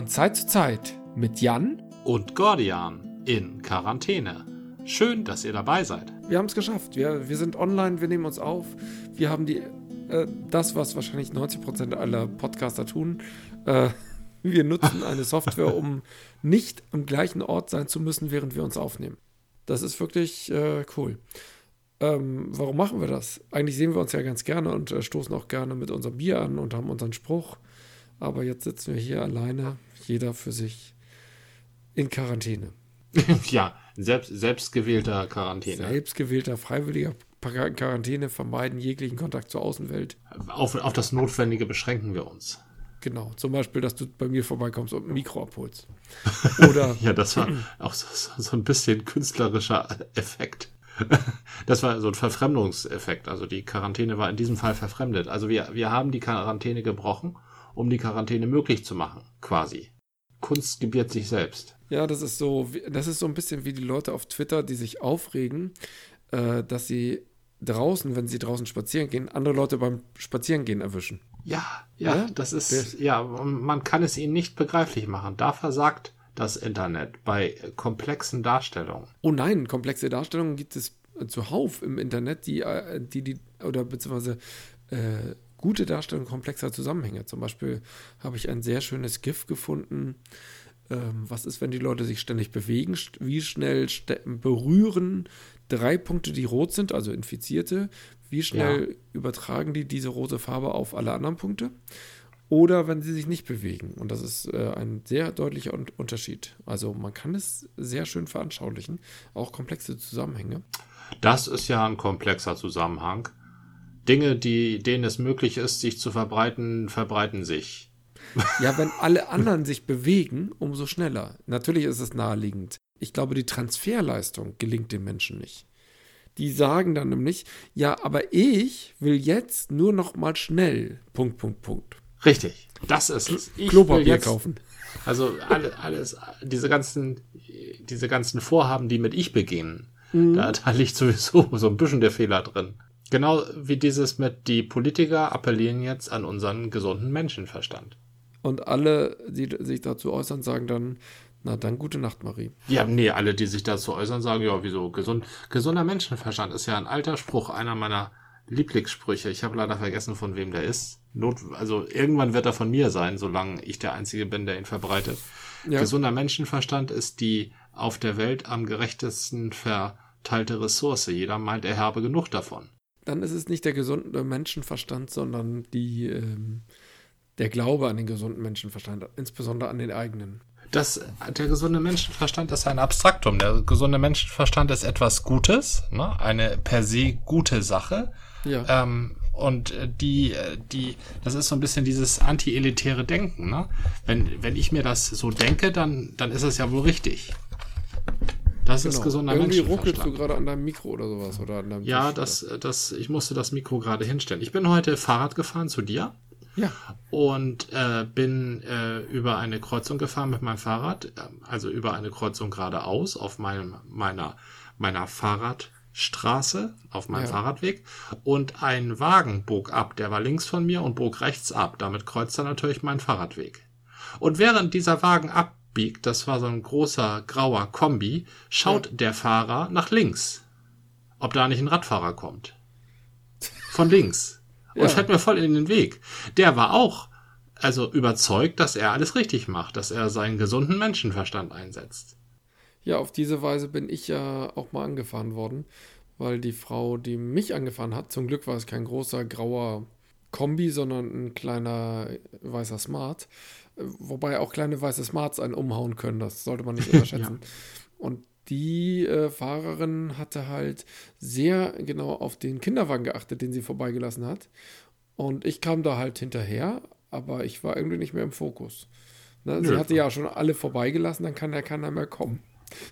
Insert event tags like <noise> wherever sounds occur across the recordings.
von Zeit zu Zeit mit Jan und Gordian in Quarantäne. Schön, dass ihr dabei seid. Wir haben es geschafft. Wir, wir sind online, wir nehmen uns auf. Wir haben die, äh, das, was wahrscheinlich 90% aller Podcaster tun. Äh, <laughs> wir nutzen eine Software, um nicht am gleichen Ort sein zu müssen, während wir uns aufnehmen. Das ist wirklich äh, cool. Ähm, warum machen wir das? Eigentlich sehen wir uns ja ganz gerne und äh, stoßen auch gerne mit unserem Bier an und haben unseren Spruch. Aber jetzt sitzen wir hier alleine, jeder für sich in Quarantäne. <laughs> ja, selbst, selbstgewählter Quarantäne. Selbstgewählter, freiwilliger Quarantäne, vermeiden jeglichen Kontakt zur Außenwelt. Auf, auf das Notwendige beschränken wir uns. Genau, zum Beispiel, dass du bei mir vorbeikommst und ein Mikro abholst. <laughs> Oder ja, das war auch so, so ein bisschen künstlerischer Effekt. <laughs> Das war so ein Verfremdungseffekt. Also die Quarantäne war in diesem Fall verfremdet. Also wir, wir haben die Quarantäne gebrochen, um die Quarantäne möglich zu machen, quasi. Kunst gebiert sich selbst. Ja, das ist so, das ist so ein bisschen wie die Leute auf Twitter, die sich aufregen, äh, dass sie draußen, wenn sie draußen spazieren gehen, andere Leute beim Spazierengehen erwischen. Ja, ja, ja? das ist, ja, man kann es ihnen nicht begreiflich machen. Da versagt das Internet bei komplexen Darstellungen. Oh nein, komplexe Darstellungen gibt es zuhauf im Internet, die, äh, die, die oder beziehungsweise äh, gute Darstellungen komplexer Zusammenhänge. Zum Beispiel habe ich ein sehr schönes GIF gefunden. Ähm, was ist, wenn die Leute sich ständig bewegen? Wie schnell berühren drei Punkte, die rot sind, also Infizierte? Wie schnell ja. übertragen die diese rote Farbe auf alle anderen Punkte? oder wenn sie sich nicht bewegen. Und das ist äh, ein sehr deutlicher Un Unterschied. Also man kann es sehr schön veranschaulichen, auch komplexe Zusammenhänge. Das ist ja ein komplexer Zusammenhang. Dinge, die, denen es möglich ist, sich zu verbreiten, verbreiten sich. Ja, wenn alle anderen sich bewegen, umso schneller. Natürlich ist es naheliegend. Ich glaube, die Transferleistung gelingt den Menschen nicht. Die sagen dann nämlich, ja, aber ich will jetzt nur noch mal schnell. Punkt, Punkt, Punkt. Richtig, das ist es. Ich Klopapier jetzt, kaufen. Also alle, alles, diese ganzen, diese ganzen Vorhaben, die mit ich beginnen, mhm. da, da liegt sowieso so ein bisschen der Fehler drin. Genau wie dieses mit die Politiker appellieren jetzt an unseren gesunden Menschenverstand. Und alle, die sich dazu äußern, sagen dann, na dann gute Nacht, Marie. Ja, nee, alle, die sich dazu äußern, sagen, ja, wieso, gesund, gesunder Menschenverstand ist ja ein alter Spruch, einer meiner Lieblingssprüche. Ich habe leider vergessen, von wem der ist. Not, also irgendwann wird er von mir sein, solange ich der Einzige bin, der ihn verbreitet. Ja. Gesunder Menschenverstand ist die auf der Welt am gerechtesten verteilte Ressource. Jeder meint, er habe genug davon. Dann ist es nicht der gesunde Menschenverstand, sondern die, ähm, der Glaube an den gesunden Menschenverstand, insbesondere an den eigenen. Das, der gesunde Menschenverstand ist ein Abstraktum. Der gesunde Menschenverstand ist etwas Gutes, ne? eine per se gute Sache. Ja. Ähm, und äh, die, äh, die, das ist so ein bisschen dieses anti-elitäre Denken. Ne? Wenn, wenn ich mir das so denke, dann, dann ist es ja wohl richtig. Das genau. ist gesunder Irgendwie ruckelst du gerade an deinem Mikro oder sowas oder an deinem Ja, Tisch, das, das, ich musste das Mikro gerade hinstellen. Ich bin heute Fahrrad gefahren zu dir. Ja. Und äh, bin äh, über eine Kreuzung gefahren mit meinem Fahrrad, äh, also über eine Kreuzung geradeaus auf meinem, meiner, meiner Fahrrad. Straße auf meinem ja. Fahrradweg und ein Wagen bog ab, der war links von mir und bog rechts ab. Damit kreuzte natürlich mein Fahrradweg. Und während dieser Wagen abbiegt, das war so ein großer grauer Kombi, schaut ja. der Fahrer nach links, ob da nicht ein Radfahrer kommt. Von links. Und ja. fährt mir voll in den Weg. Der war auch also überzeugt, dass er alles richtig macht, dass er seinen gesunden Menschenverstand einsetzt. Ja, auf diese Weise bin ich ja auch mal angefahren worden, weil die Frau, die mich angefahren hat, zum Glück war es kein großer grauer Kombi, sondern ein kleiner weißer Smart. Wobei auch kleine weiße Smarts einen umhauen können, das sollte man nicht <laughs> unterschätzen. ja. Und die äh, Fahrerin hatte halt sehr genau auf den Kinderwagen geachtet, den sie vorbeigelassen hat. Und ich kam da halt hinterher, aber ich war irgendwie nicht mehr im Fokus. Ne? Sie hatte ja schon alle vorbeigelassen, dann kann ja keiner mehr kommen.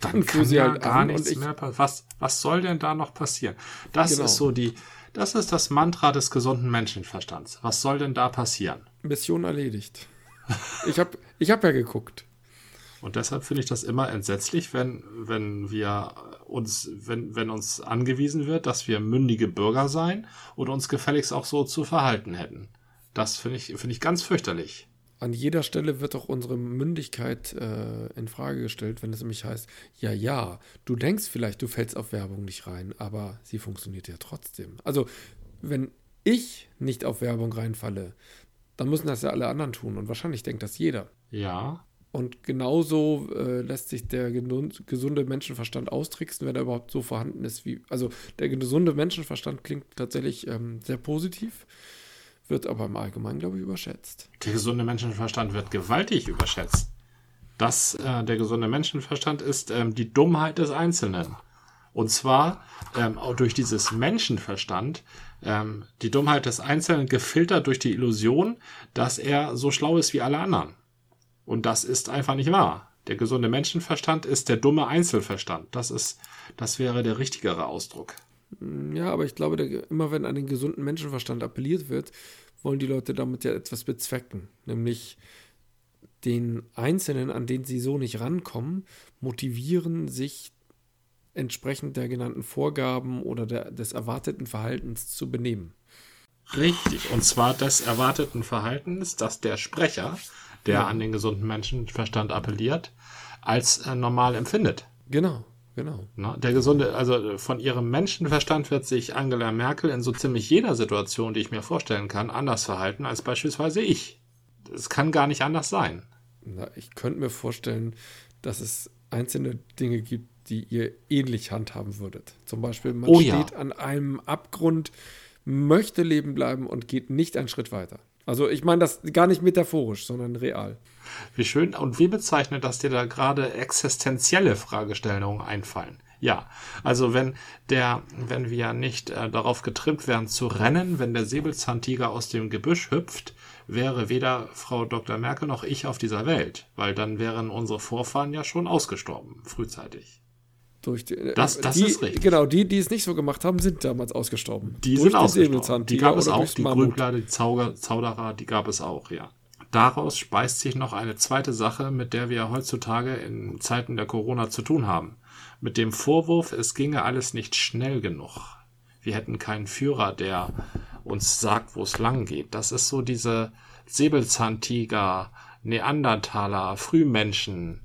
Dann kann sie ja halt gar nichts mehr passieren. Was, was soll denn da noch passieren? Das genau. ist so die, das ist das Mantra des gesunden Menschenverstands. Was soll denn da passieren? Mission erledigt. Ich habe ich hab ja geguckt. Und deshalb finde ich das immer entsetzlich, wenn, wenn wir uns, wenn, wenn uns angewiesen wird, dass wir mündige Bürger sein und uns gefälligst auch so zu verhalten hätten. Das finde ich, finde ich ganz fürchterlich. an jeder Stelle wird doch unsere Mündigkeit äh, in Frage gestellt, wenn es nämlich heißt, ja, ja, du denkst vielleicht, du fällst auf Werbung nicht rein, aber sie funktioniert ja trotzdem. Also, wenn ich nicht auf Werbung reinfalle, dann müssen das ja alle anderen tun und wahrscheinlich denkt das jeder. Ja. Und genauso äh, lässt sich der gesunde Menschenverstand austricksen, wenn er überhaupt so vorhanden ist wie. Also der gesunde Menschenverstand klingt tatsächlich ähm, sehr positiv wird aber im Allgemeinen, glaube ich, überschätzt. Der gesunde Menschenverstand wird gewaltig überschätzt. Das, äh, der gesunde Menschenverstand ist ähm, die Dummheit des Einzelnen. Und zwar ähm, auch durch dieses Menschenverstand, ähm, die Dummheit des Einzelnen gefiltert durch die Illusion, dass er so schlau ist wie alle anderen. Und das ist einfach nicht wahr. Der gesunde Menschenverstand ist der dumme Einzelverstand. Das ist, das wäre der richtigere Ausdruck. Ja, aber ich glaube, der, immer wenn an den gesunden Menschenverstand appelliert wird, wollen die Leute damit ja etwas bezwecken. Nämlich den Einzelnen, an den sie so nicht rankommen, motivieren, sich entsprechend der genannten Vorgaben oder der, des erwarteten Verhaltens zu benehmen. Richtig, und zwar des erwarteten Verhaltens, dass der Sprecher, der ja. an den gesunden Menschenverstand appelliert, als äh, normal empfindet. Genau. Genau. Na, der gesunde, also von ihrem Menschenverstand wird sich Angela Merkel in so ziemlich jeder Situation, die ich mir vorstellen kann, anders verhalten als beispielsweise ich. Es kann gar nicht anders sein. Na, ich könnte mir vorstellen, dass es einzelne Dinge gibt, die ihr ähnlich handhaben würdet. Zum Beispiel, man oh, steht ja. an einem Abgrund, möchte leben bleiben und geht nicht einen Schritt weiter. Also ich meine das gar nicht metaphorisch, sondern real. Wie schön. Und wie bezeichnet, dass dir da gerade existenzielle Fragestellungen einfallen? Ja, also wenn der, wenn wir nicht äh, darauf getrimmt wären zu rennen, wenn der Säbelzahntiger aus dem Gebüsch hüpft, wäre weder Frau Dr. Merkel noch ich auf dieser Welt, weil dann wären unsere Vorfahren ja schon ausgestorben, frühzeitig. Durch die, äh, das, das die, ist richtig. Genau, die, die es nicht so gemacht haben, sind damals ausgestorben. Die durch sind ausgestorben. Die gab es auch, die Grünbler, die Zauderer, die gab es auch, ja. Daraus speist sich noch eine zweite Sache, mit der wir heutzutage in Zeiten der Corona zu tun haben. Mit dem Vorwurf, es ginge alles nicht schnell genug. Wir hätten keinen Führer, der uns sagt, wo es lang geht. Das ist so diese Säbelzahntiger, Neandertaler, Frühmenschen,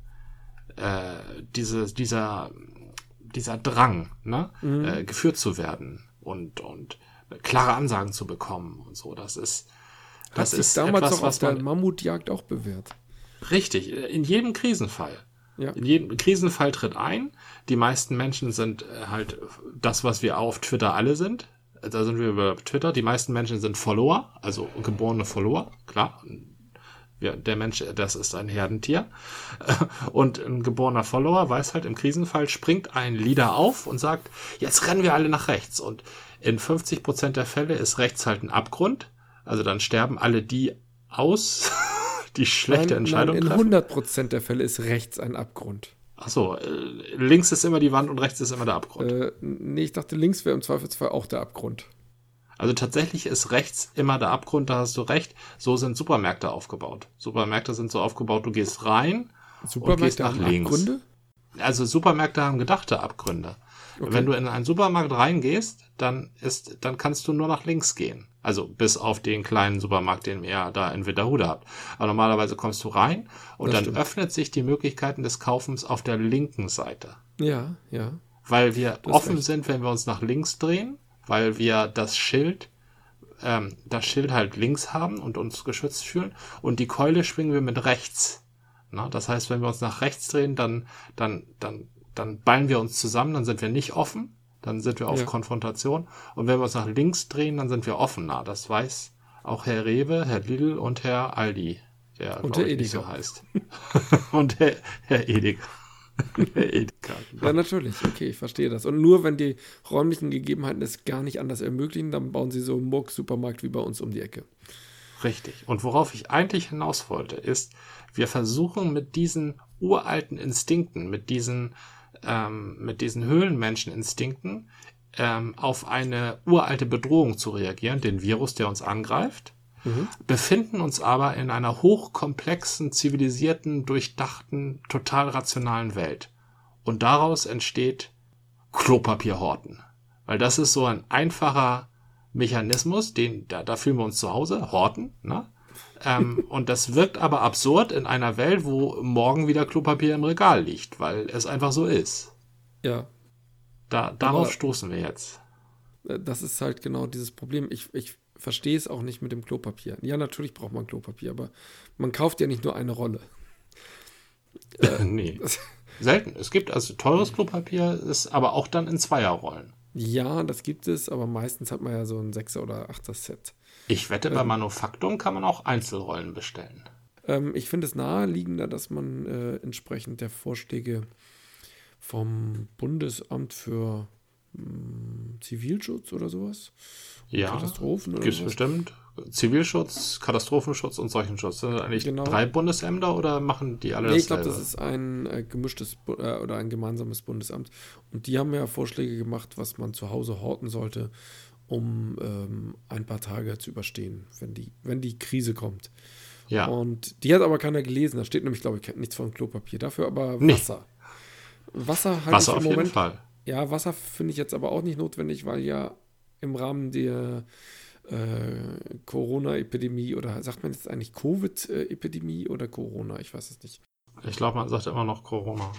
äh, diese, dieser, dieser Drang, ne, mhm. äh, geführt zu werden und, und klare Ansagen zu bekommen und so. Das ist, das Hat ist damals etwas, auch auf der Mammutjagd auch bewährt. Richtig, in jedem Krisenfall. Ja. In jedem Krisenfall tritt ein. Die meisten Menschen sind äh, halt das, was wir auf Twitter alle sind. Da sind wir über Twitter. Die meisten Menschen sind Follower, also geborene Follower, klar. Ja, der Mensch, das ist ein Herdentier. <laughs> Und ein geborener Follower weiß halt, im Krisenfall springt ein Leader auf und sagt, jetzt rennen wir alle nach rechts. Und in 50 Prozent der Fälle ist rechts halt ein Abgrund. Also dann sterben alle die aus, <laughs> die schlechte nein, Entscheidung nein, in treffen. In 100% der Fälle ist rechts ein Abgrund. Achso, äh, links ist immer die Wand und rechts ist immer der Abgrund. Äh, nee, ich dachte, links wäre im Zweifelsfall auch der Abgrund. Also tatsächlich ist rechts immer der Abgrund, da hast du recht. So sind Supermärkte aufgebaut. Supermärkte sind so aufgebaut, du gehst rein und gehst nach links. Abgründe? Also Supermärkte haben gedachte Abgründe. Okay. Wenn du in einen Supermarkt reingehst, dann ist, dann kannst du nur nach links gehen. Also bis auf den kleinen Supermarkt, den ihr da in Witterhude habt. Aber normalerweise kommst du rein und das dann stimmt. öffnet sich die Möglichkeiten des Kaufens auf der linken Seite. Ja, ja. Weil wir offen sind, wenn wir uns nach links drehen, weil wir das Schild, ähm, das Schild halt links haben und uns geschützt fühlen und die Keule schwingen wir mit rechts. Na, das heißt, wenn wir uns nach rechts drehen, dann, dann, dann, dann ballen wir uns zusammen, dann sind wir nicht offen dann sind wir auf ja. Konfrontation. Und wenn wir uns nach links drehen, dann sind wir offener. Das weiß auch Herr Rewe, Herr Lidl und Herr Aldi, der und Herr Edeka. so heißt. <laughs> und Herr, Herr Edeka. Ja, natürlich. Okay, ich verstehe das. Und nur wenn die räumlichen Gegebenheiten es gar nicht anders ermöglichen, dann bauen sie so einen Muck-Supermarkt wie bei uns um die Ecke. Richtig. Und worauf ich eigentlich hinaus wollte, ist, wir versuchen mit diesen uralten Instinkten, mit diesen ähm, mit diesen Höhlenmenscheninstinkten ähm, auf eine uralte Bedrohung zu reagieren, den Virus, der uns angreift, mhm. befinden uns aber in einer hochkomplexen, zivilisierten, durchdachten, total rationalen Welt. Und daraus entsteht Klopapierhorten. Weil das ist so ein einfacher Mechanismus, den, da, da fühlen wir uns zu Hause, Horten, ne? ähm, <laughs> und das wirkt aber absurd in einer Welt, wo morgen wieder Klopapier im Regal liegt, weil es einfach so ist. Ja. Da, darauf aber, stoßen wir jetzt. Äh, das ist halt genau dieses Problem. Ich, ich verstehe es auch nicht mit dem Klopapier. Ja, natürlich braucht man Klopapier, aber man kauft ja nicht nur eine Rolle. Äh, <laughs> nee. Selten. Es gibt also teures Klopapier, ist aber auch dann in Zweierrollen. Ja, das gibt es, aber meistens hat man ja so ein Sechser- oder Achter-Set. Ich wette, bei ähm, Manufaktum kann man auch Einzelrollen bestellen. Ähm, ich finde es naheliegender, dass man äh, entsprechend der Vorschläge vom Bundesamt für Zivilschutz oder sowas. Ja, Katastrophen oder gibt es bestimmt. Zivilschutz, Katastrophenschutz und Seuchenschutz. Sind das eigentlich genau. drei Bundesämter oder machen die alle nee, ich glaube, das ist ein äh, gemischtes äh, oder ein gemeinsames Bundesamt. Und die haben ja Vorschläge gemacht, was man zu Hause horten sollte, um ähm, ein paar Tage zu überstehen, wenn die, wenn die Krise kommt. Ja. Und die hat aber keiner gelesen. Da steht nämlich, glaube ich, nichts von Klopapier. Dafür aber Wasser. Nee. Wasser halt Wasser auf Moment, jeden Fall. Ja, Wasser finde ich jetzt aber auch nicht notwendig, weil ja im Rahmen der äh, Corona-Epidemie oder sagt man jetzt eigentlich Covid-Epidemie oder Corona? Ich weiß es nicht. Ich glaube, man sagt immer noch Corona.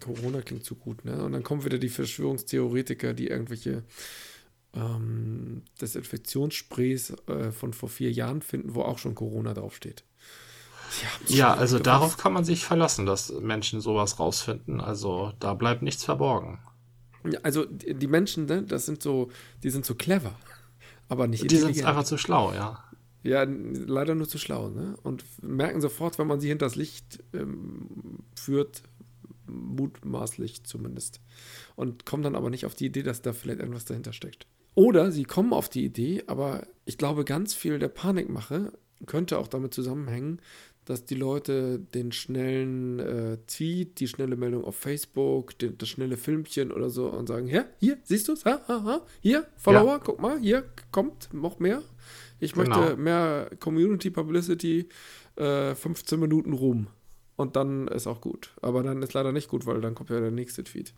Corona klingt zu gut, ne? Und dann kommen wieder die Verschwörungstheoretiker, die irgendwelche ähm, Desinfektionssprays äh, von vor vier Jahren finden, wo auch schon Corona draufsteht. Ja, also darauf kann man sich verlassen, dass Menschen sowas rausfinden. Also da bleibt nichts verborgen. Also die Menschen, ne, das sind so, die sind so clever, <laughs> aber nicht Die sind einfach zu schlau, ja. Ja, leider nur zu schlau, ne? Und merken sofort, wenn man sie hinters Licht ähm, führt, mutmaßlich zumindest. Und kommen dann aber nicht auf die Idee, dass da vielleicht irgendwas dahinter steckt. Oder sie kommen auf die Idee, aber ich glaube, ganz viel der Panikmache könnte auch damit zusammenhängen, dass die Leute den schnellen äh, Tweet, die schnelle Meldung auf Facebook, den, das schnelle Filmchen oder so und sagen, ja, hier, siehst du es? Ha, ha, ha, hier, Follower, ja. guck mal, hier kommt noch mehr. Ich genau. möchte mehr Community Publicity, äh, 15 Minuten Ruhm. Und dann ist auch gut. Aber dann ist leider nicht gut, weil dann kommt ja der nächste Tweet.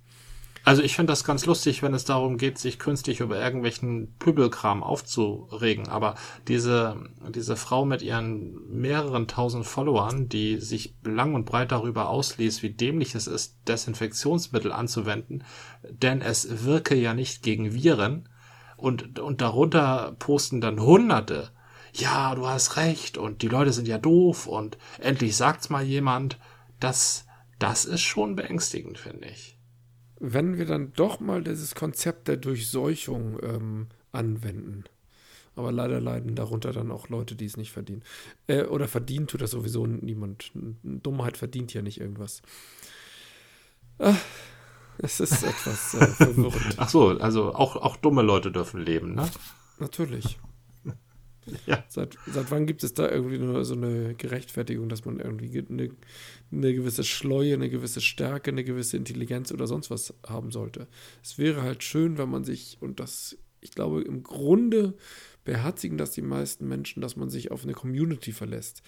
Also ich finde das ganz lustig, wenn es darum geht, sich künstlich über irgendwelchen Pöbelkram aufzuregen. Aber diese, diese Frau mit ihren mehreren tausend Followern, die sich lang und breit darüber ausließ, wie dämlich es ist, Desinfektionsmittel anzuwenden, denn es wirke ja nicht gegen Viren. Und, und darunter posten dann Hunderte. Ja, du hast recht und die Leute sind ja doof und endlich sagt's mal jemand. Das, das ist schon beängstigend, finde ich wenn wir dann doch mal dieses Konzept der Durchseuchung ähm, anwenden. Aber leider leiden darunter dann auch Leute, die es nicht verdienen. Äh, oder verdient tut das sowieso niemand. Dummheit verdient ja nicht irgendwas. Ah, es ist etwas äh, <laughs> verwirrend. Ach so, also auch, auch dumme Leute dürfen leben, ne? Natürlich. <laughs> Ja. Seit, seit wann gibt es da irgendwie nur so eine Gerechtfertigung, dass man irgendwie eine, eine gewisse Schleue, eine gewisse Stärke, eine gewisse Intelligenz oder sonst was haben sollte? Es wäre halt schön, wenn man sich, und das, ich glaube, im Grunde beherzigen das die meisten Menschen, dass man sich auf eine Community verlässt.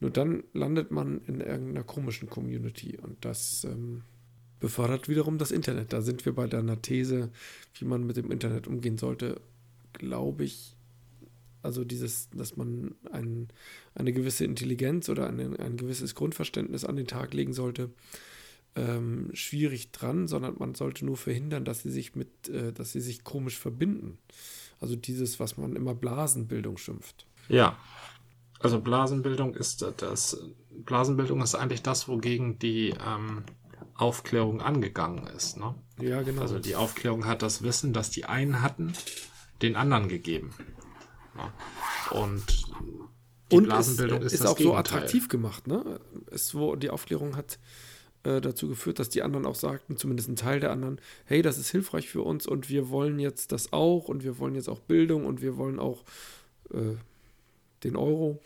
Nur dann landet man in irgendeiner komischen Community und das ähm, befördert wiederum das Internet. Da sind wir bei deiner These, wie man mit dem Internet umgehen sollte, glaube ich, also dieses, dass man ein, eine gewisse Intelligenz oder ein, ein gewisses Grundverständnis an den Tag legen sollte, ähm, schwierig dran, sondern man sollte nur verhindern, dass sie sich mit, äh, dass sie sich komisch verbinden. Also dieses, was man immer Blasenbildung schimpft. Ja. Also Blasenbildung ist das, Blasenbildung ist eigentlich das, wogegen die ähm, Aufklärung angegangen ist. Ne? Ja, genau. Also die Aufklärung hat das Wissen, das die einen hatten, den anderen gegeben. Ne? Und die und Blasenbildung ist, ist auch Gegenteil. so attraktiv gemacht. Ne? Es, wo die Aufklärung hat äh, dazu geführt, dass die anderen auch sagten, zumindest ein Teil der anderen, hey, das ist hilfreich für uns und wir wollen jetzt das auch und wir wollen jetzt auch Bildung und wir wollen auch äh, den Euro,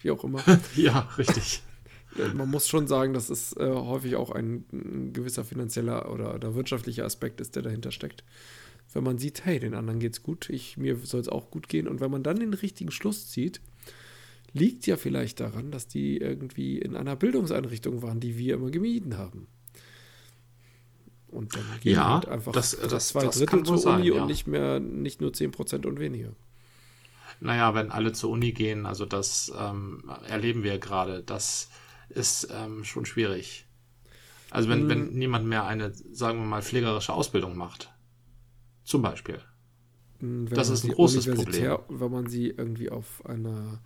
wie auch immer. <laughs> ja, richtig. <laughs> Man muss schon sagen, dass es äh, häufig auch ein, ein, gewisser finanzieller oder, oder wirtschaftlicher Aspekt ist, der dahinter steckt wenn man sieht, hey, den anderen geht's gut, ich, mir soll es auch gut gehen. Und wenn man dann den richtigen Schluss zieht, liegt ja vielleicht daran, dass die irgendwie in einer Bildungseinrichtung waren, die wir immer gemieden haben. Und dann gehen ja, halt einfach das, das, zwei das Drittel zur Uni sein, ja. und nicht mehr, nicht nur 10% und weniger. naja, wenn alle zur Uni gehen, also das ähm, erleben wir gerade, das ist ähm, schon schwierig. Also wenn, hm. wenn niemand mehr eine, sagen wir mal, pflegerische Ausbildung macht. Zum Beispiel. Wenn das ist ein großes Problem. Wenn man sie irgendwie auf einer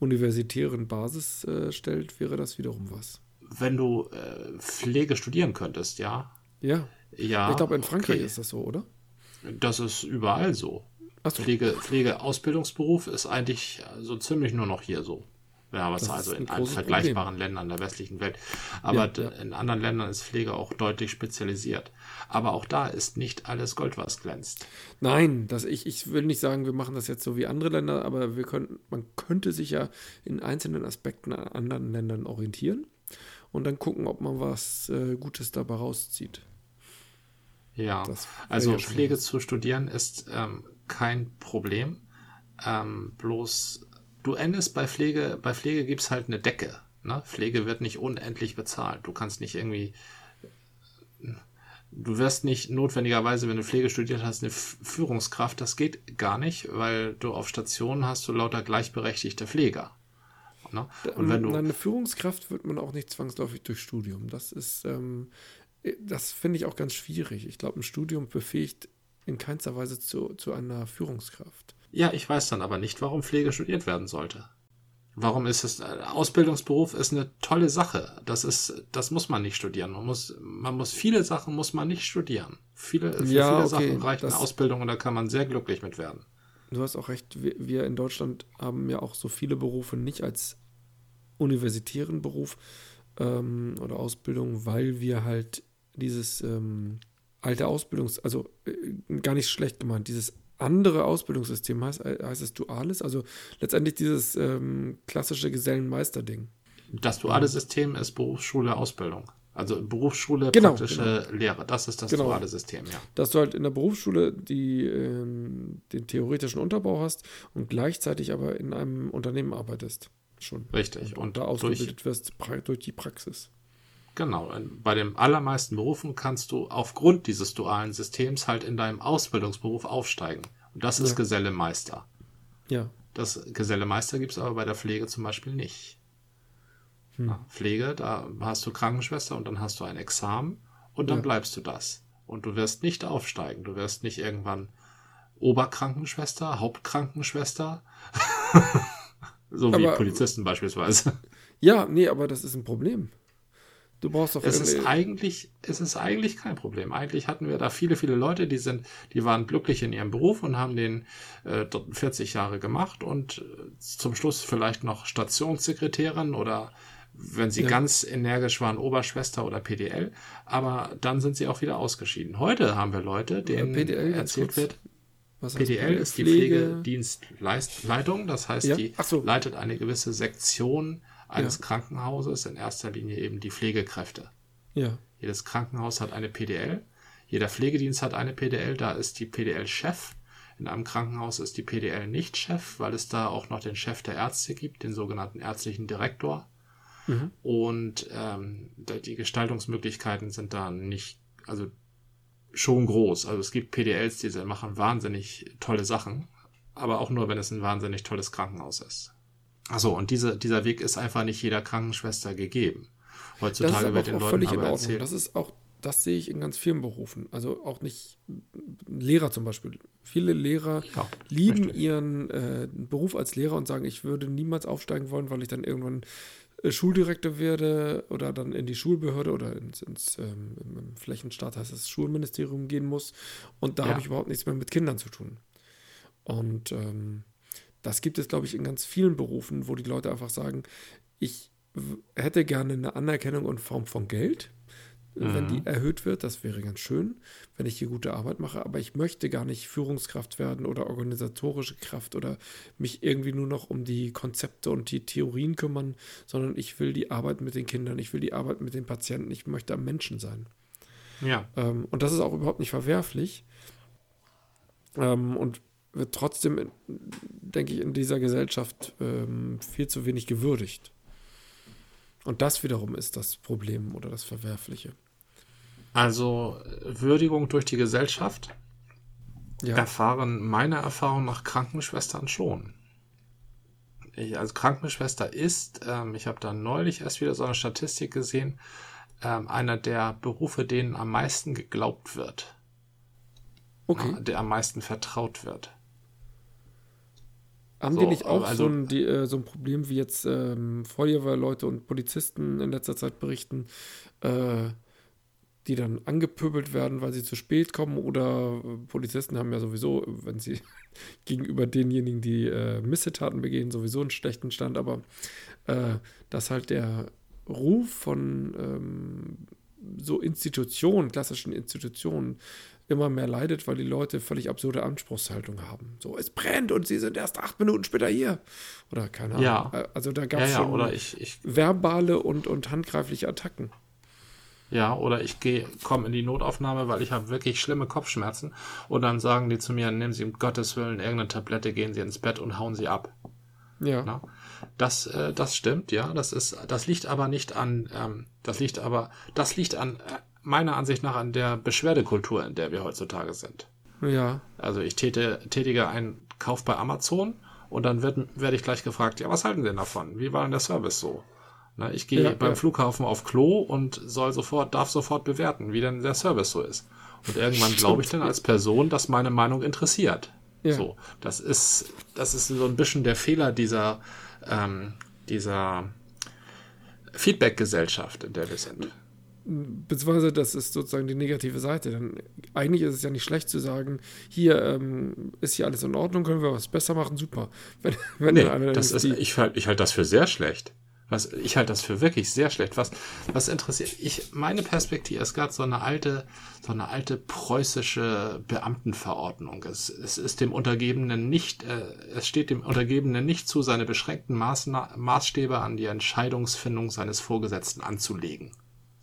universitären Basis äh, stellt, wäre das wiederum was. Wenn du äh, Pflege studieren könntest, ja. Ja. Ja. Ich glaube, in Frankreich okay. ist das so, oder? Das ist überall so. so. Pflege, Pflegeausbildungsberuf ist eigentlich so ziemlich nur noch hier so. Ja, was also in allen vergleichbaren Problem. Ländern der westlichen Welt. Aber ja, ja. in anderen Ländern ist Pflege auch deutlich spezialisiert. Aber auch da ist nicht alles Gold, was glänzt. Nein, das, ich, ich will nicht sagen, wir machen das jetzt so wie andere Länder, aber wir können, man könnte sich ja in einzelnen Aspekten an anderen Ländern orientieren und dann gucken, ob man was äh, Gutes dabei rauszieht. Ja, also ja Pflege zu studieren ist ähm, kein Problem. Ähm, bloß du endest bei Pflege, bei Pflege gibt es halt eine Decke. Ne? Pflege wird nicht unendlich bezahlt. Du kannst nicht irgendwie, du wirst nicht notwendigerweise, wenn du Pflege studiert hast, eine Führungskraft. Das geht gar nicht, weil du auf Stationen hast du lauter gleichberechtigte Pfleger. Ne? Und wenn du eine Führungskraft wird man auch nicht zwangsläufig durch Studium. Das ist, ähm, das finde ich auch ganz schwierig. Ich glaube, ein Studium befähigt in keinster Weise zu, zu einer Führungskraft. Ja, ich weiß dann aber nicht, warum Pflege studiert werden sollte. Warum ist es, äh, Ausbildungsberuf ist eine tolle Sache. Das ist, das muss man nicht studieren. Man muss, man muss viele Sachen muss man nicht studieren. Viele, für ja, viele okay, Sachen reicht eine Ausbildung und da kann man sehr glücklich mit werden. Du hast auch recht. Wir, wir in Deutschland haben ja auch so viele Berufe nicht als universitären Beruf ähm, oder Ausbildung, weil wir halt dieses ähm, alte Ausbildungs-, also äh, gar nicht schlecht gemeint, dieses andere Ausbildungssystem heißt, äh, heißt es duales, also letztendlich dieses ähm, klassische Gesellenmeister-Ding. Das duale System ist Berufsschule, Ausbildung. Also Berufsschule, genau, praktische genau. Lehre. Das ist das genau. duale System, ja. Dass du halt in der Berufsschule die, ähm, den theoretischen Unterbau hast und gleichzeitig aber in einem Unternehmen arbeitest. Schon. Richtig. Und, und da ausgebildet durch, wirst durch die Praxis. Genau. Bei den allermeisten Berufen kannst du aufgrund dieses dualen Systems halt in deinem Ausbildungsberuf aufsteigen. Und das ist ja. Gesellemeister. Ja. Das Gesellemeister gibt es aber bei der Pflege zum Beispiel nicht. Hm. Pflege, da hast du Krankenschwester und dann hast du ein Examen und dann ja. bleibst du das. Und du wirst nicht aufsteigen. Du wirst nicht irgendwann Oberkrankenschwester, Hauptkrankenschwester. <laughs> so wie aber, Polizisten beispielsweise. Ja, nee, aber das ist ein Problem. Du brauchst doch es ist eigentlich, es ist eigentlich kein Problem. Eigentlich hatten wir da viele, viele Leute, die sind, die waren glücklich in ihrem Beruf und haben den äh, 40 Jahre gemacht und äh, zum Schluss vielleicht noch Stationssekretärin oder wenn sie ja. ganz energisch waren, Oberschwester oder PDL, aber dann sind sie auch wieder ausgeschieden. Heute haben wir Leute, denen PDL, erzählt wird, PDL ist die Pflegedienstleitung, das heißt, ja? die so. leitet eine gewisse Sektion eines ja. Krankenhauses in erster Linie eben die Pflegekräfte. Ja. Jedes Krankenhaus hat eine PDL, jeder Pflegedienst hat eine PDL, da ist die PDL Chef. In einem Krankenhaus ist die PDL nicht Chef, weil es da auch noch den Chef der Ärzte gibt, den sogenannten ärztlichen Direktor. Mhm. Und ähm, die Gestaltungsmöglichkeiten sind da nicht, also schon groß. Also es gibt PDLs, die machen wahnsinnig tolle Sachen, aber auch nur, wenn es ein wahnsinnig tolles Krankenhaus ist. Achso, und diese, dieser Weg ist einfach nicht jeder Krankenschwester gegeben. Heutzutage wird den Leuten völlig aber in Ordnung. erzählt. Das ist auch, das sehe ich in ganz vielen Berufen. Also auch nicht Lehrer zum Beispiel. Viele Lehrer ja, lieben richtig. ihren äh, Beruf als Lehrer und sagen, ich würde niemals aufsteigen wollen, weil ich dann irgendwann äh, Schuldirektor werde oder dann in die Schulbehörde oder ins, ins ähm, im Flächenstaat heißt es Schulministerium gehen muss. Und da ja. habe ich überhaupt nichts mehr mit Kindern zu tun. Und ähm, das gibt es, glaube ich, in ganz vielen Berufen, wo die Leute einfach sagen, ich hätte gerne eine Anerkennung in Form von Geld, mhm. wenn die erhöht wird. Das wäre ganz schön, wenn ich hier gute Arbeit mache. Aber ich möchte gar nicht Führungskraft werden oder organisatorische Kraft oder mich irgendwie nur noch um die Konzepte und die Theorien kümmern, sondern ich will die Arbeit mit den Kindern, ich will die Arbeit mit den Patienten, ich möchte am Menschen sein. Ja. Ähm, und das ist auch überhaupt nicht verwerflich. Ähm, und wird trotzdem, denke ich, in dieser Gesellschaft ähm, viel zu wenig gewürdigt. Und das wiederum ist das Problem oder das Verwerfliche. Also Würdigung durch die Gesellschaft ja. erfahren meiner Erfahrung nach Krankenschwestern schon. ich, als Krankenschwester ist, ähm, ich habe da neulich erst wieder so eine Statistik gesehen, ähm, einer der Berufe, denen am meisten geglaubt wird. Okay. Der am meisten vertraut wird. Haben So, die nicht auch also- so, ein, die, äh, so ein Problem, wie jetzt ähm, Feuerwehrleute und Polizisten in letzter Zeit berichten, äh, die dann angepöbelt werden, weil sie zu spät kommen? Oder äh, Polizisten haben ja sowieso, wenn sie <laughs> gegenüber denjenigen, die äh, Missetaten begehen, sowieso einen schlechten Stand. Aber äh, dass halt der Ruf von ähm, so Institutionen, klassischen Institutionen, immer mehr leidet, weil die Leute völlig absurde Anspruchshaltung haben. So, es brennt und sie sind erst acht Minuten später hier. Oder keine Ahnung. Ja. Äh, Also da gab Ja, es ja, schon oder ich, ich, verbale und, und handgreifliche Attacken. ja, oder ich gehe, komme in die Notaufnahme, weil ich habe wirklich schlimme Kopfschmerzen und dann sagen die zu mir, nehmen Sie um Gottes Willen irgendeine Tablette, gehen Sie ins Bett und hauen Sie ab. Ja. Na? Das, äh, das stimmt, ja. Das ist, das liegt aber nicht an, ähm, das liegt aber, das liegt an äh, meiner Ansicht nach an der Beschwerdekultur, in der wir heutzutage sind. Ja. Also ich täte, tätige einen Kauf bei Amazon und dann werde ich gleich gefragt, ja, was halten Sie denn davon? Wie war denn der Service so? Na, ich gehe Ja, beim ja. Flughafen auf Klo und soll sofort, darf sofort bewerten, wie denn der Service so ist. Und irgendwann glaube ich dann als Person, dass meine Meinung interessiert. Ja. So, das ist, das ist so ein bisschen der Fehler dieser, ähm, dieser Feedback-Gesellschaft, in der wir sind. Beziehungsweise das ist sozusagen die negative Seite. Denn eigentlich ist es ja nicht schlecht zu sagen, hier ähm, ist hier alles in Ordnung, können wir was besser machen, super. <laughs> Wenn, wenn Nee, dann das ist, ich halte ich halt das für sehr schlecht. Was, ich halte das für wirklich sehr schlecht. Was, was interessiert, ich, meine Perspektive, es gab so eine alte, so eine alte preußische Beamtenverordnung. Es, es ist dem Untergebenen nicht, äh, es steht dem Untergebenen nicht zu, seine beschränkten Maßna Maßstäbe an die Entscheidungsfindung seines Vorgesetzten anzulegen.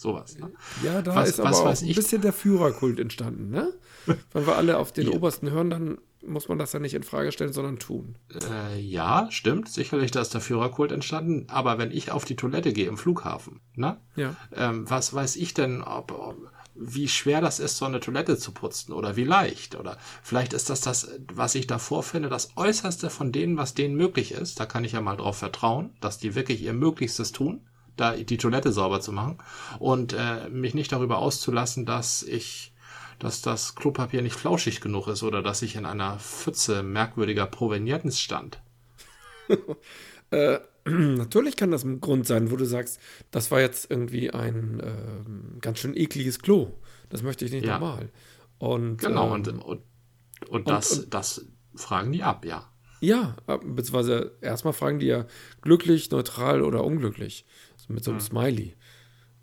Sowas. Ne? ja, da was- ist aber was auch ein bisschen der Führerkult entstanden, ne? <laughs> Wenn wir alle auf den Ja. Obersten hören, dann muss man das ja nicht in Frage stellen, sondern tun. Äh, ja, stimmt. Sicherlich, da ist der Führerkult entstanden. Aber wenn ich auf die Toilette gehe im Flughafen, ne? Ja. ähm, was weiß ich denn, ob, ob, wie schwer das ist, so eine Toilette zu putzen oder wie leicht oder vielleicht ist das das, was ich davor finde, das Äußerste von denen, was denen möglich ist. Da kann ich ja mal drauf vertrauen, dass die wirklich ihr Möglichstes tun, da die Toilette sauber zu machen und äh, mich nicht darüber auszulassen, dass ich dass das Klopapier nicht flauschig genug ist oder dass ich in einer Pfütze merkwürdiger Provenienz stand. <laughs> Äh, <clears throat> natürlich kann das ein Grund sein, wo du sagst, das war jetzt irgendwie ein ähm, ganz schön ekliges Klo. Das möchte ich nicht Ja. nochmal. Und, Genau, ähm, und, und, und das, das fragen die ab, ja. Ja, äh, beziehungsweise erstmal fragen die ja glücklich, neutral oder unglücklich. Mit so einem Smiley.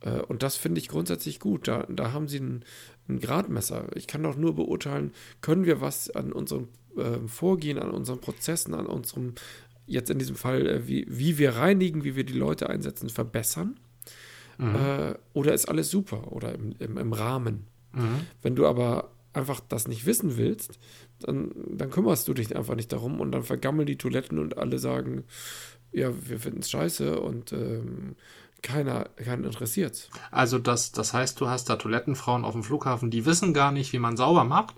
Äh, Und das finde ich grundsätzlich gut. Da, da haben sie ein, ein Gradmesser. Ich kann doch nur beurteilen, können wir was an unserem äh, Vorgehen, an unseren Prozessen, an unserem, jetzt in diesem Fall, äh, wie, wie wir reinigen, wie wir die Leute einsetzen, verbessern? Äh, oder ist alles super oder im, im, im Rahmen? Wenn du aber einfach das nicht wissen willst, dann, dann kümmerst du dich einfach nicht darum und dann vergammeln die Toiletten und alle sagen, ja, wir finden es scheiße und ähm, keiner, keinen interessiert. Also das, das heißt, du hast da Toilettenfrauen auf dem Flughafen, die wissen gar nicht, wie man sauber macht,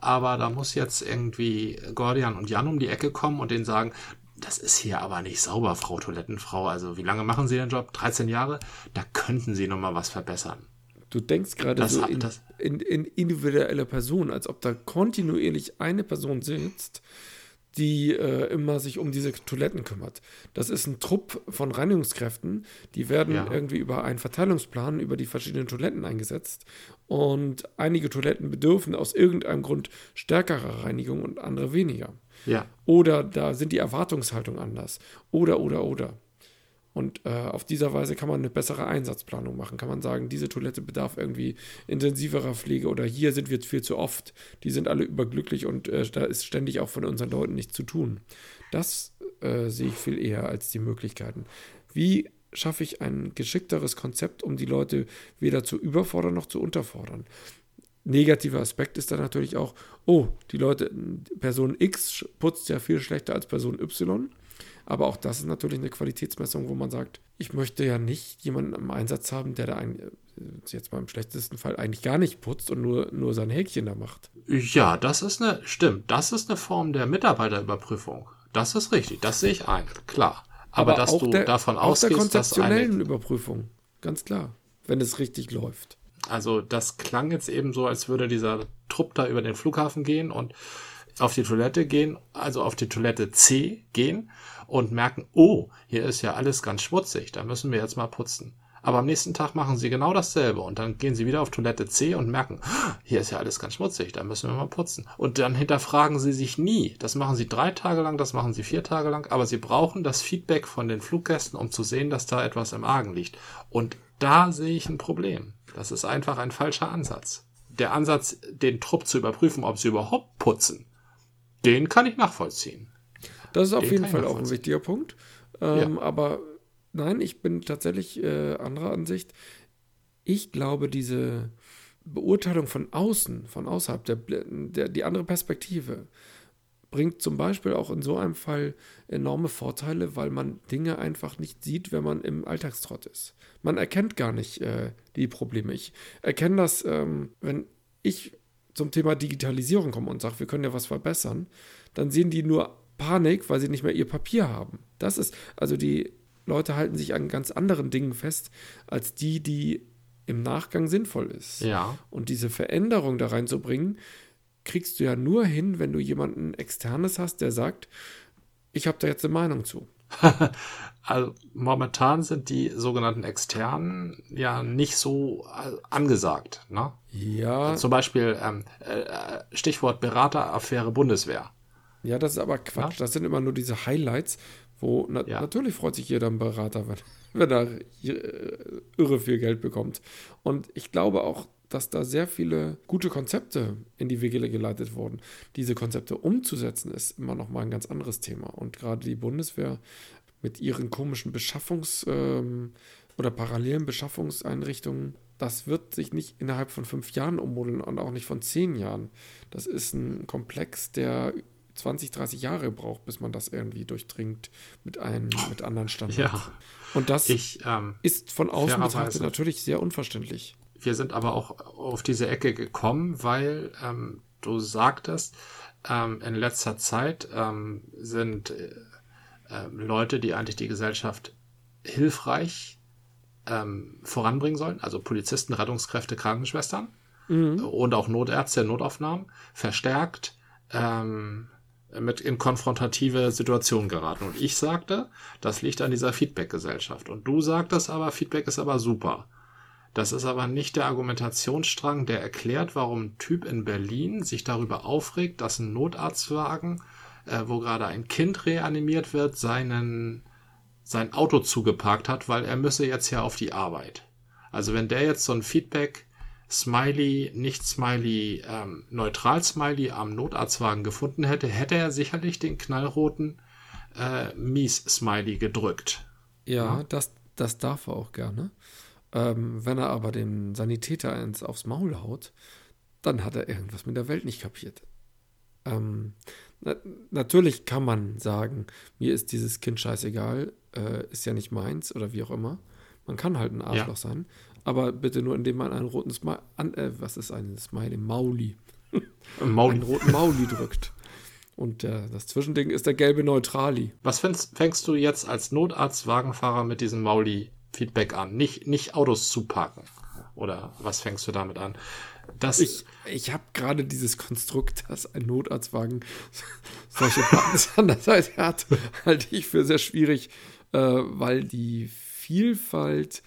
aber da muss jetzt irgendwie Gordian und Jan um die Ecke kommen und denen sagen, das ist hier aber nicht sauber, Frau Toilettenfrau. Also wie lange machen Sie den Job? 13 Jahre? Da könnten Sie noch mal was verbessern. Du denkst gerade so in, in, in individuelle Personen, als ob da kontinuierlich eine Person sitzt, die äh, immer sich um diese Toiletten kümmert. Das ist ein Trupp von Reinigungskräften, die werden Ja. irgendwie über einen Verteilungsplan über die verschiedenen Toiletten eingesetzt. Und einige Toiletten bedürfen aus irgendeinem Grund stärkerer Reinigung und andere weniger. Ja, Oder da sind die Erwartungshaltungen anders. Oder, oder, oder. Und äh, auf dieser Weise kann man eine bessere Einsatzplanung machen. Kann man sagen, diese Toilette bedarf irgendwie intensiverer Pflege oder hier sind wir viel zu oft. Die sind alle überglücklich und äh, da ist ständig auch von unseren Leuten nichts zu tun. Das äh, sehe ich viel eher als die Möglichkeiten. Wie schaffe ich ein geschickteres Konzept, um die Leute weder zu überfordern noch zu unterfordern? Negativer Aspekt ist dann natürlich auch, oh, die Leute, Person X putzt ja viel schlechter als Person Y. Aber auch das ist natürlich eine Qualitätsmessung, wo man sagt, ich möchte ja nicht jemanden im Einsatz haben, der da ein, äh, jetzt mal im schlechtesten Fall eigentlich gar nicht putzt und nur, nur sein Häkchen da macht. ja, das ist eine, stimmt, das ist eine Form der Mitarbeiterüberprüfung. das ist richtig, das sehe ich ein, klar. Aber, Aber dass du der, davon auch ausgehst, der konzeptionellen dass eine Überprüfung, ganz klar, wenn es richtig läuft. Also das klang jetzt eben so, als würde dieser Trupp da über den Flughafen gehen und auf die Toilette gehen, also auf die Toilette C gehen und merken, oh, hier ist ja alles ganz schmutzig, da müssen wir jetzt mal putzen. Aber am nächsten Tag machen sie genau dasselbe und dann gehen sie wieder auf Toilette C und merken, hier ist ja alles ganz schmutzig, da müssen wir mal putzen. Und dann hinterfragen sie sich nie. Das machen sie drei Tage lang, das machen sie vier Tage lang, aber sie brauchen das Feedback von den Fluggästen, um zu sehen, dass da etwas im Argen liegt. Und da sehe ich ein Problem. Das ist einfach ein falscher Ansatz. Der Ansatz, den Trupp zu überprüfen, ob sie überhaupt putzen, den kann ich nachvollziehen. Das ist auf den jeden Fall auch ein wichtiger Punkt. Ähm, ja. Aber nein, ich bin tatsächlich äh, anderer Ansicht. Ich glaube, diese Beurteilung von außen, von außerhalb, der, der, die andere Perspektive, bringt zum Beispiel auch in so einem Fall enorme Vorteile, weil man Dinge einfach nicht sieht, wenn man im Alltagstrott ist. Man erkennt gar nicht äh, die Probleme. Ich erkenne das, ähm, wenn ich zum Thema Digitalisierung komme und sage, wir können ja was verbessern, dann sehen die nur Panik, weil sie nicht mehr ihr Papier haben. Das ist, also die Leute halten sich an ganz anderen Dingen fest, als die, die im Nachgang sinnvoll ist. Ja. Und diese Veränderung da reinzubringen, kriegst du ja nur hin, wenn du jemanden externes hast, der sagt, ich habe da jetzt eine Meinung zu. <laughs> also momentan sind die sogenannten externen ja nicht so äh, angesagt. Ne? Ja. Zum Beispiel ähm, äh, Stichwort Berateraffäre Bundeswehr. Ja, das ist aber Quatsch. Ja? Das sind immer nur diese Highlights, wo na ja. natürlich freut sich jeder ein Berater, wenn, <laughs> wenn er äh, irre viel Geld bekommt. Und ich glaube auch, dass da sehr viele gute Konzepte in die Wege geleitet wurden. Diese Konzepte umzusetzen, ist immer noch mal ein ganz anderes Thema. Und gerade die Bundeswehr mit ihren komischen Beschaffungs- ähm, oder parallelen Beschaffungseinrichtungen, das wird sich nicht innerhalb von fünf Jahren ummodeln und auch nicht von zehn Jahren. Das ist ein Komplex, der 20, 30 Jahre braucht, bis man das irgendwie durchdringt mit einem, mit anderen Standards. Ja. Und das ich, ähm, ist von außen betrachtet natürlich sehr unverständlich. Wir sind aber auch auf diese Ecke gekommen, weil ähm, du sagtest, ähm, in letzter Zeit ähm, sind äh, ähm, Leute, die eigentlich die Gesellschaft hilfreich ähm, voranbringen sollen, also Polizisten, Rettungskräfte, Krankenschwestern mhm. und auch Notärzte, Notaufnahmen, verstärkt ähm, mit in konfrontative Situationen geraten. Und ich sagte, das liegt an dieser Feedback-Gesellschaft. Und du sagtest aber, Feedback ist aber super. Das ist aber nicht der Argumentationsstrang, der erklärt, warum ein Typ in Berlin sich darüber aufregt, dass ein Notarztwagen, äh, wo gerade ein Kind reanimiert wird, seinen, sein Auto zugeparkt hat, weil er müsse jetzt ja auf die Arbeit. Also wenn der jetzt so ein Feedback Smiley, nicht Smiley, ähm, neutral Smiley am Notarztwagen gefunden hätte, hätte er sicherlich den knallroten äh, Mies Smiley gedrückt. Ja, ja, Das, das darf er auch gerne. Ähm, wenn er aber dem Sanitäter ins aufs Maul haut, dann hat er irgendwas mit der Welt nicht kapiert. Ähm, na, natürlich kann man sagen, mir ist dieses Kind scheißegal, äh, ist ja nicht meins oder wie auch immer. Man kann halt ein Arschloch ja. sein, aber bitte nur, indem man einen roten Smiley, äh, was ist ein Smiley? Mauli. Mauli. einen roten Mauli drückt. Und der, das Zwischending ist der gelbe Neutrali. Was fängst, fängst du jetzt als Notarztwagenfahrer mit diesem Mauli-Feedback an? Nicht, nicht Autos zuparken. Oder was fängst du damit an? Das ich ich habe gerade dieses Konstrukt, dass ein Notarztwagen <laughs> solche Buttons <laughs> an der Seite hat, halte ich für sehr schwierig, äh, weil die Vielfalt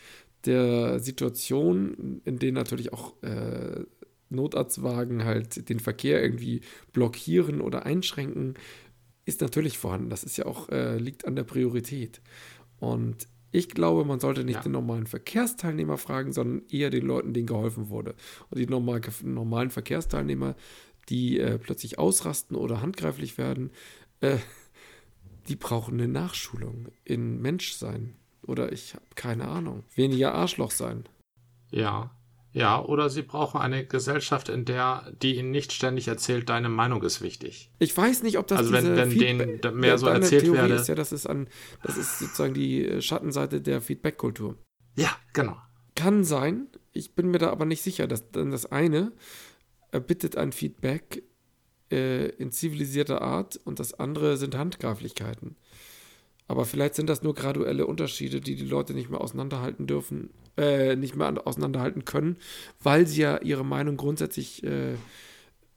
der Situation, in denen natürlich auch äh, Notarztwagen halt den Verkehr irgendwie blockieren oder einschränken, ist natürlich vorhanden. Das ist ja auch, äh, liegt an der Priorität. Und ich glaube, man sollte nicht ja. den normalen Verkehrsteilnehmer fragen, sondern eher den Leuten, denen geholfen wurde. Und die normal, normalen Verkehrsteilnehmer, die äh, plötzlich ausrasten oder handgreiflich werden, äh, die brauchen eine Nachschulung in Menschsein. Oder ich habe keine Ahnung. Weniger Arschloch sein. Ja. Ja, oder sie brauchen eine Gesellschaft, in der die ihnen nicht ständig erzählt, deine Meinung ist wichtig. Ich weiß nicht, ob das also wenn, wenn Feedback, denen mehr so erzählt Theorie werde. Ist ja, das ist an, das ist sozusagen die Schattenseite der Feedback-Kultur. Ja, genau. Kann sein. Ich bin mir da aber nicht sicher, dass dann das eine erbittet ein Feedback äh, in zivilisierter Art und das andere sind Handgreiflichkeiten. Aber vielleicht sind das nur graduelle Unterschiede, die die Leute nicht mehr auseinanderhalten dürfen, äh, nicht mehr auseinanderhalten können, weil sie ja ihre Meinung grundsätzlich äh,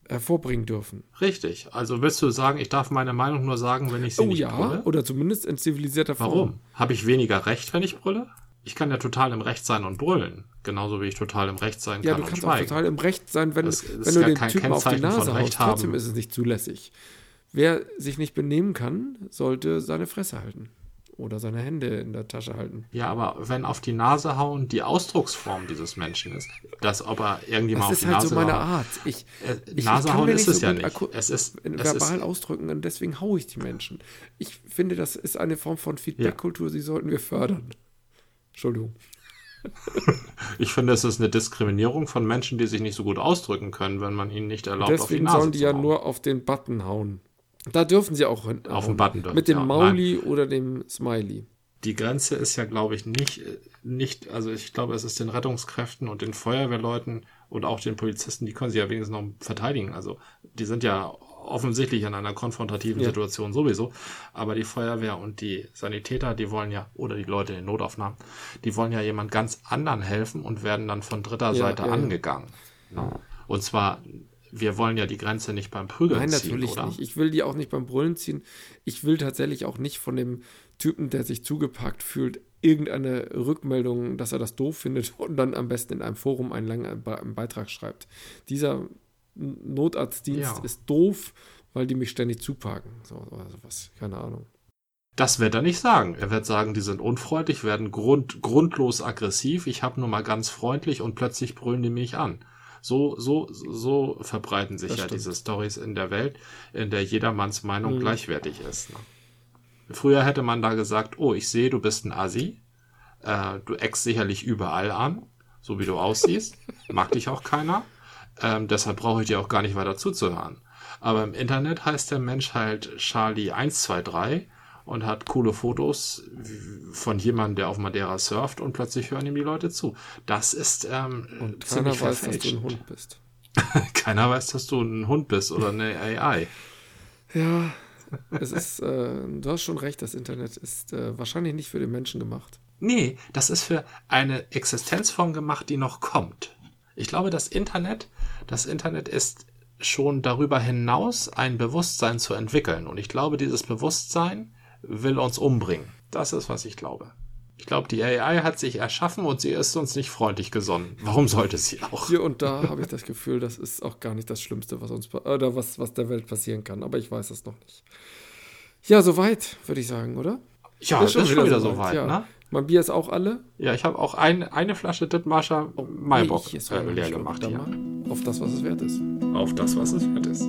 hervorbringen dürfen. Richtig. Also willst du sagen, ich darf meine Meinung nur sagen, wenn ich sie oh, nicht ja, brülle? oder zumindest in zivilisierter Form. Warum? Habe ich weniger Recht, wenn ich brülle? Ich kann ja total im Recht sein und brüllen. Genauso wie ich total im Recht sein Ja, kann du und kannst auch total im Recht sein, wenn, Das wenn du ja den Typen auf die Nase haust. Trotzdem ist es nicht zulässig. Wer sich nicht benehmen kann, sollte seine Fresse halten. Oder seine Hände in der Tasche halten. Ja, aber wenn auf die Nase hauen die Ausdrucksform dieses Menschen ist, dass ob er irgendjemand Das auf ist die halt Nase so meine haut- Art. Ich, Äh, ich, ich Nase kann hauen ist nicht es so ja gut nicht. Es ist, es verbal ist ausdrücken und deswegen haue ich die Menschen. Ich finde, das ist eine Form von Feedback-Kultur, die sollten wir fördern. Entschuldigung. <laughs> ich finde, es ist eine Diskriminierung von Menschen, die sich nicht so gut ausdrücken können, wenn man ihnen nicht erlaubt, auf die Deswegen Nase sollen die zu ja hauen. nur auf den Button hauen. Da dürfen sie auch hin. Auf den hauen. Button dürfen Mit dem. Mauli oder dem Smiley. die Grenze ist ja, glaube ich, nicht, nicht, also ich glaube, es ist den Rettungskräften und den Feuerwehrleuten und auch den Polizisten, die können sich ja wenigstens noch verteidigen. Also die sind ja offensichtlich in einer konfrontativen Ja. Situation sowieso. Aber die Feuerwehr und die Sanitäter, die wollen ja, oder die Leute in Notaufnahmen, die wollen ja jemand ganz anderen helfen und werden dann von dritter Ja, Seite ja, angegangen. Ja. Und zwar, wir wollen ja die Grenze nicht beim Prügeln Nein, ziehen, natürlich oder? nicht. Ich will die auch nicht beim Brüllen ziehen. Ich will tatsächlich auch nicht von dem Typen, der sich zugepackt fühlt, irgendeine Rückmeldung, dass er das doof findet <laughs> und dann am besten in einem Forum einen langen Beitrag schreibt. Dieser Notarztdienst Ja. ist doof, weil die mich ständig zupacken. So, oder sowas. Keine Ahnung. Das wird er nicht sagen. Er wird sagen, die sind unfreundlich, werden grund, grundlos aggressiv. Ich habe nur mal ganz freundlich und plötzlich brüllen die mich an. So, so, so verbreiten sich Das ja stimmt. diese Stories in der Welt, in der jedermanns Meinung Mhm. gleichwertig ist. Ne? Früher hätte man da gesagt, oh, ich sehe, du bist ein Assi. Äh, du eckst sicherlich überall an, so wie du aussiehst. <laughs> Mag dich auch keiner. Ähm, deshalb brauche ich dir auch gar nicht weiter zuzuhören. Aber im Internet heißt der Mensch halt Charlie123 und hat coole Fotos von jemandem, der auf Madeira surft und plötzlich hören ihm die Leute zu. Das ist ähm, Und keiner ziemlich weiß, dass du ein Hund bist. <laughs> Keiner weiß, dass du ein Hund bist oder eine AI. Ja, es ist, äh, du hast schon recht, das Internet ist äh, wahrscheinlich nicht für den Menschen gemacht. Nee, das ist für eine Existenzform gemacht, die noch kommt. Ich glaube, das Internet, das Internet ist schon darüber hinaus ein Bewusstsein zu entwickeln. Und ich glaube, dieses Bewusstsein will uns umbringen. Das ist, was ich glaube. Ich glaube, die AI hat sich erschaffen und sie ist uns nicht freundlich gesonnen. Warum sollte sie auch? Hier und da habe ich das Gefühl, das ist auch gar nicht das Schlimmste, was uns oder was, was der Welt passieren kann. Aber ich weiß es noch nicht. Ja, soweit, würde ich sagen, oder? Ja, ist schon wieder, so weit, ja. ne? Mein Bier ist auch alle. Ja, ich habe auch ein, eine Flasche Dithmarscher Maibock Nee, äh, leer gemacht schon. hier. Auf das, was es wert ist. auf das, was es wert ist.